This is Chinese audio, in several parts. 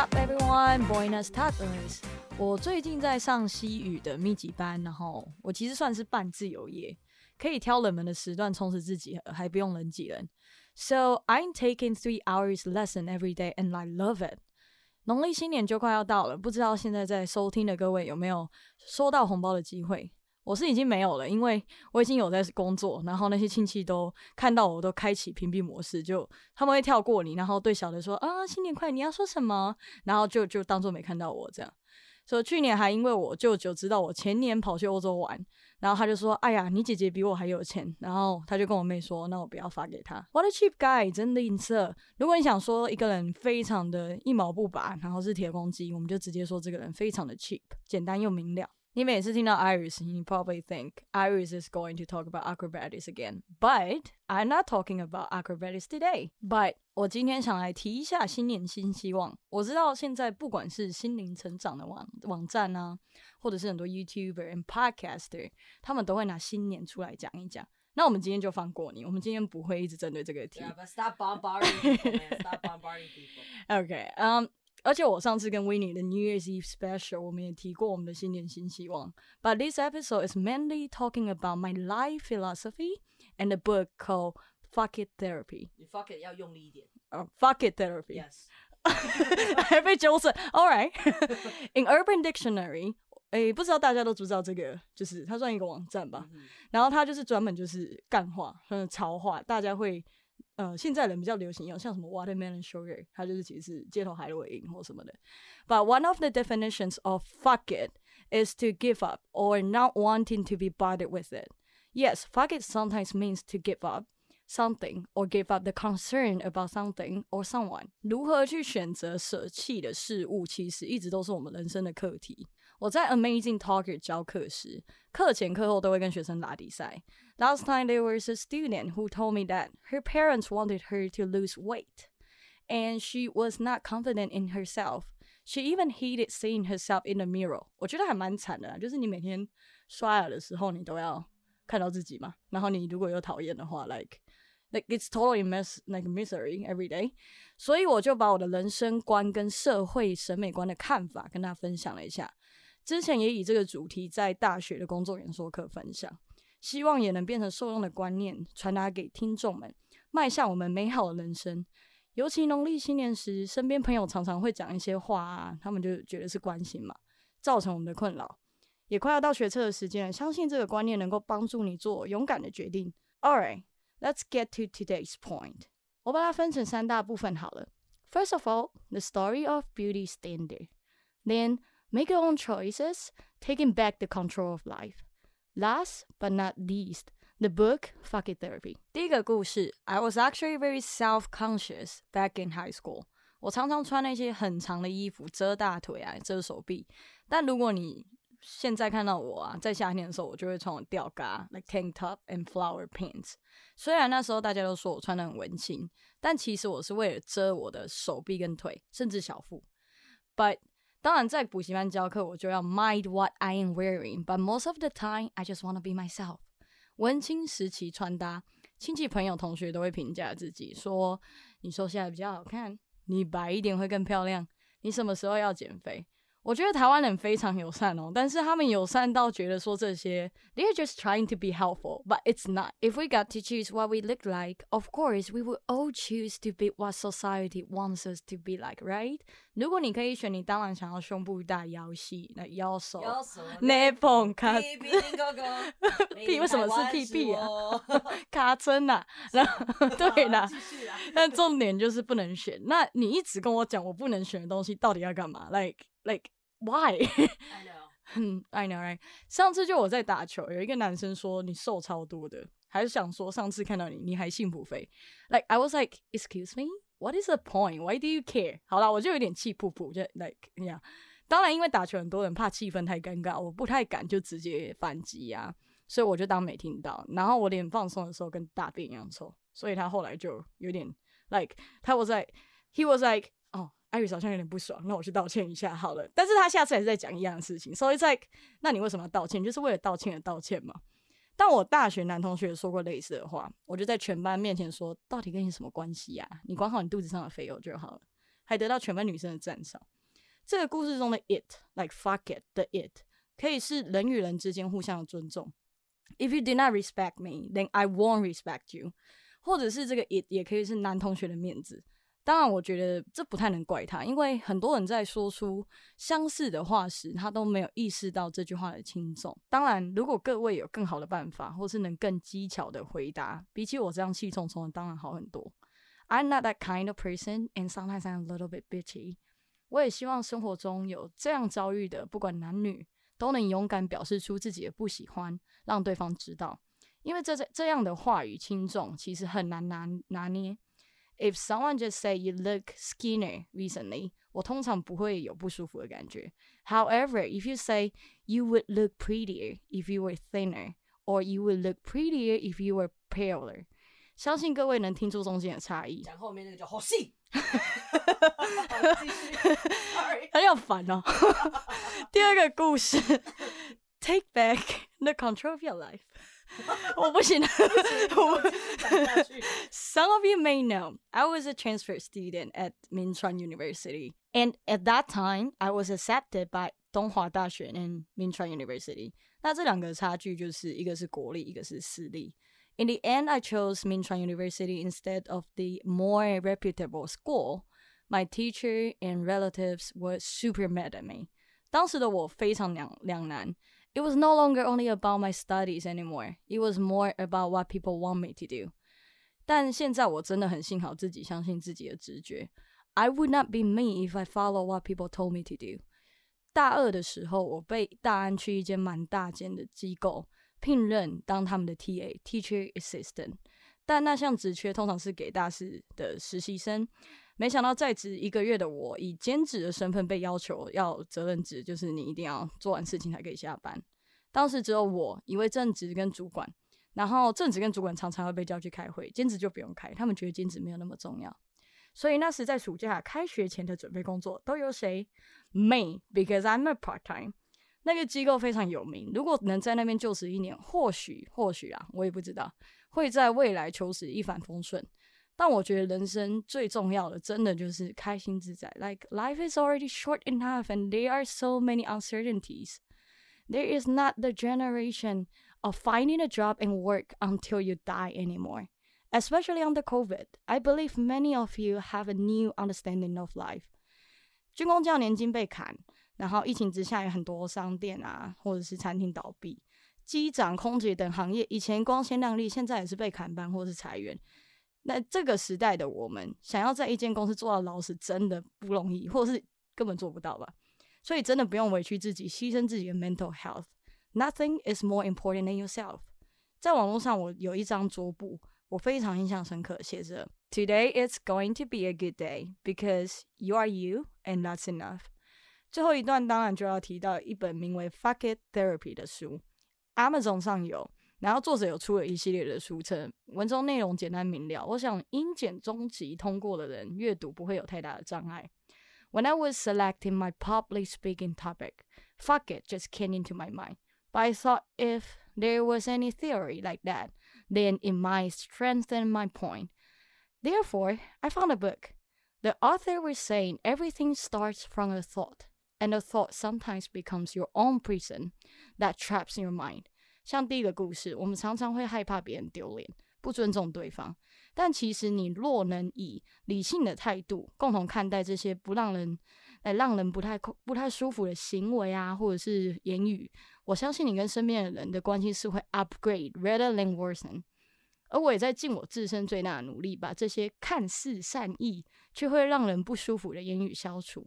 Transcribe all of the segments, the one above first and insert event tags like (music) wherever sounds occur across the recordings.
up, everyone? Buenos tardes. 我最近在上西语的密集班，然后我其实算是半自由业，可以挑冷门的时段充实自己，还不用人挤人。So I'm taking three hours lesson every day, and I love it. 农历新年就快要到了，不知道现在在收听的各位有没有收到红包的机会？我是已经没有了，因为我已经有在工作，然后那些亲戚都看到我都开启屏蔽模式，就他们会跳过你，然后对小的说啊新年快，你要说什么？然后就就当做没看到我这样。所以去年还因为我舅舅知道我前年跑去欧洲玩，然后他就说哎呀你姐姐比我还有钱，然后他就跟我妹说那我不要发给他。What a cheap guy，真吝啬。如果你想说一个人非常的一毛不拔，然后是铁公鸡，我们就直接说这个人非常的 cheap，简单又明了。你每次听到 Iris，你 probably think Iris is going to talk about acrobatics again. But I'm not talking about acrobatics today. But 我今天想来提一下新年新希望。我知道现在不管是心灵成长的网网站啊，或者是很多 YouTuber and podcaster，他们都会拿新年出来讲一讲。那我们今天就放过你，我们今天不会一直针对这个题。Yeah, but stop bombarding people, man. Stop bombarding people. Okay, um. 而且我上次跟 Winnie 的 New Year's Eve special，我们也提过我们的新年新希望。But this episode is mainly talking about my life philosophy and a book called Fuck It Therapy。你 fuck it 要用力一点。哦、uh,，Fuck It Therapy。Yes。还被纠正。All right。In Urban Dictionary，诶，不知道大家都知不知道这个，就是它算一个网站吧。嗯然后它就是专门就是干话，嗯，潮话，大家会。呃，现在人比较流行用像什么 watermelon sugar，它就是其实是街头海洛因或什么的。But one of the definitions of fuck it is to give up or not wanting to be bothered with it. Yes, fuck it sometimes means to give up something or give up the concern about something or someone. 如何去选择舍弃的事物，其实一直都是我们人生的课题。 我在 Amazing Talker 教课时，课前课后都会跟学生打比赛。Last time there was a student who told me that her parents wanted her to lose weight, and she was not confident in herself. She even hated seeing herself in the mirror. 我觉得还蛮惨的啦，就是你每天刷牙的时候，你都要看到自己嘛。然后你如果有讨厌的话，like like it's totally mess like misery every day。所以我就把我的人生观跟社会审美观的看法跟他分享了一下。 之前也以这个主题在大学的工作演说课分享，希望也能变成受用的观念，传达给听众们，迈向我们美好的人生。尤其农历新年时，身边朋友常常会讲一些话啊，他们就觉得是关心嘛，造成我们的困扰。也快要到学测的时间了，相信这个观念能够帮助你做勇敢的决定。Alright, let's get to today's point。我把它分成三大部分好了。First of all, the story of beauty standard. Then make your own choices, taking back the control of life. Last but not least, the book Fuck It Therapy. 第一个故事，I was actually very self-conscious back in high school. 我常常穿那些很长的衣服，遮大腿啊，遮手臂。但如果你现在看到我啊，在夏天的时候，我就会穿我吊嘎，like tank top and flower pants。虽然那时候大家都说我穿的很文青，但其实我是为了遮我的手臂跟腿，甚至小腹。But 当然，在补习班教课，我就要 mind what I am wearing。But most of the time, I just wanna be myself。文青时期穿搭，亲戚朋友同学都会评价自己说：“你瘦下来比较好看，你白一点会更漂亮，你什么时候要减肥？”我觉得台湾人非常友善哦，但是他们友善到觉得说这些，they're just trying to be helpful, but it's not. If we got to choose what we look like, of course we would all choose to be what society wants us to be like, right? 如果你可以选，你当然想要胸部大、腰细、那腰手、要手 nipple 卡屁屁哥哥，屁为什么是屁屁啊啊？卡针呐，然后对啦。但重点就是不能选。那你一直跟我讲我不能选的东西，到底要干嘛？Like like why？ I know。嗯，I know right。上次就我在打球，有一个男生说你瘦超多的，还是想说上次看到你你还幸福肥。Like I was like, excuse me, what is the point? Why do you care？好啦，我就有点气噗噗，就 like 那样。当然，因为打球很多人怕气氛太尴尬，我不太敢就直接反击呀、所以我就当没听到。然后我脸放松的时候跟大便一样臭，所以他后来就有点 like 他 was like he was like 哦， 艾瑞斯好像有点不爽，那我去道歉一下好了。但是他下次还是在讲一样的事情，所以在那你为什么要道歉？就是为了道歉而道歉嘛。但我大学男同学说过类似的话，我就在全班面前说，到底跟你什么关系呀、你管好你肚子上的肥肉就好了。还得到全班女生的赞赏。这个故事中的 it，like fuck it 的 it，可以是人与人之间互相的尊重。If you do not respect me, then I won't respect you。或者是这个 it 也可以是男同学的面子。当然，我觉得这不太能怪他，因为很多人在说出相似的话时，他都没有意识到这句话的轻重。当然，如果各位有更好的办法，或是能更技巧的回答，比起我这样气冲冲的，当然好很多。I'm not that kind of person, and sometimes I'm a little bit bitchy。我也希望生活中有这样遭遇的，不管男女，都能勇敢表示出自己的不喜欢，让对方知道。因为这这这样的话语轻重，其实很难拿拿捏。If someone just say you look skinnier recently，我通常不会有不舒服的感觉。However, if you say you would look prettier if you were thinner, or you would look prettier if you were paler，相信各位能听出中间的差异。讲后面那个叫好戏。很有烦哦。第二个故事，Take (laughs) (laughs) back the control of your life。 (laughs) 我不行，我 Some (laughs) of you may know I was a transfer student at Minchuan University, and at that time I was accepted by 东华大学 and Minchuan University。那这两个差距就是一个是国立，一个是私立。In the end, I chose Minchuan University instead of the more reputable school. My teacher and relatives were super mad at me. 当时的我非常两两难。 it was no longer only about my studies anymore. It was more about what people want me to do. 但现在我真的很幸好自己相信自己的直觉。I would not be me if I follow what people told me to do. 大二的时候，我被大安区一间蛮大间的机构聘任当他们的 TA teacher assistant，但那项职缺通常是给大四的实习生。 没想到在职一个月的我，以兼职的身份被要求要责任制，就是你一定要做完事情才可以下班。当时只有我一位正职跟主管，然后正职跟主管常常会被叫去开会，兼职就不用开，他们觉得兼职没有那么重要。所以那时在暑假开学前的准备工作都由谁？Me，because I'm a part time。那个机构非常有名，如果能在那边就职一年，或许或许啊，我也不知道会在未来求职一帆风顺。但我觉得人生最重要的，真的就是开心自在。Like life is already short enough, and there are so many uncertainties. There is not the generation of finding a job and work until you die anymore. Especially under COVID, I believe many of you have a new understanding of life. 军工教年金被砍，然后疫情之下有很多商店啊，或者是餐厅倒闭，机长、空姐等行业以前光鲜亮丽，现在也是被砍班或是裁员。 那这个时代的我们，想要在一间公司做到老实，真的不容易，或是根本做不到吧？所以真的不用委屈自己，牺牲自己的 mental health。Nothing is more important than yourself。在网络上，我有一张桌布，我非常印象深刻，写着 Today is going to be a good day because you are you and that's enough。最后一段当然就要提到一本名为《Fuck It Therapy》的书，Amazon 上有。然后作者有出了一系列的书称，文中内容简单明了，我想英检中级通过的人阅读不会有太大的障碍。When I was selecting my public speaking topic, fuck it just came into my mind. But I thought if there was any theory like that, then it might strengthen my point. Therefore, I found a book. The author was saying everything starts from a thought, and a thought sometimes becomes your own prison that traps your mind. 像第一个故事，我们常常会害怕别人丢脸，不尊重对方。但其实你若能以理性的态度，共同看待这些不让人、来让人不太、不太舒服的行为啊，或者是言语，我相信你跟身边的人的关系是会 upgrade rather than worsen。而我也在尽我自身最大的努力，把这些看似善意却会让人不舒服的言语消除。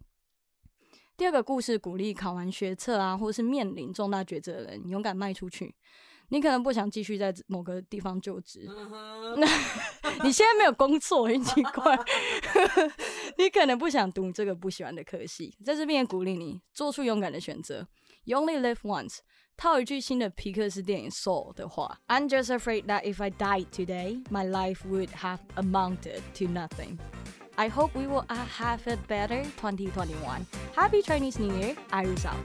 第二个故事鼓励考完学测啊，或是面临重大抉择的人勇敢迈出去。你可能不想继续在某个地方就职，那 (laughs) 你现在没有工作，很奇怪。(laughs) 你可能不想读这个不喜欢的科系，在这边也鼓励你做出勇敢的选择。You only live once。套一句新的皮克斯电影《Soul》的话：“I'm just afraid that if I died today, my life would have amounted to nothing.” I hope we will uh, have a better 2021. Happy Chinese New Year. Iris out.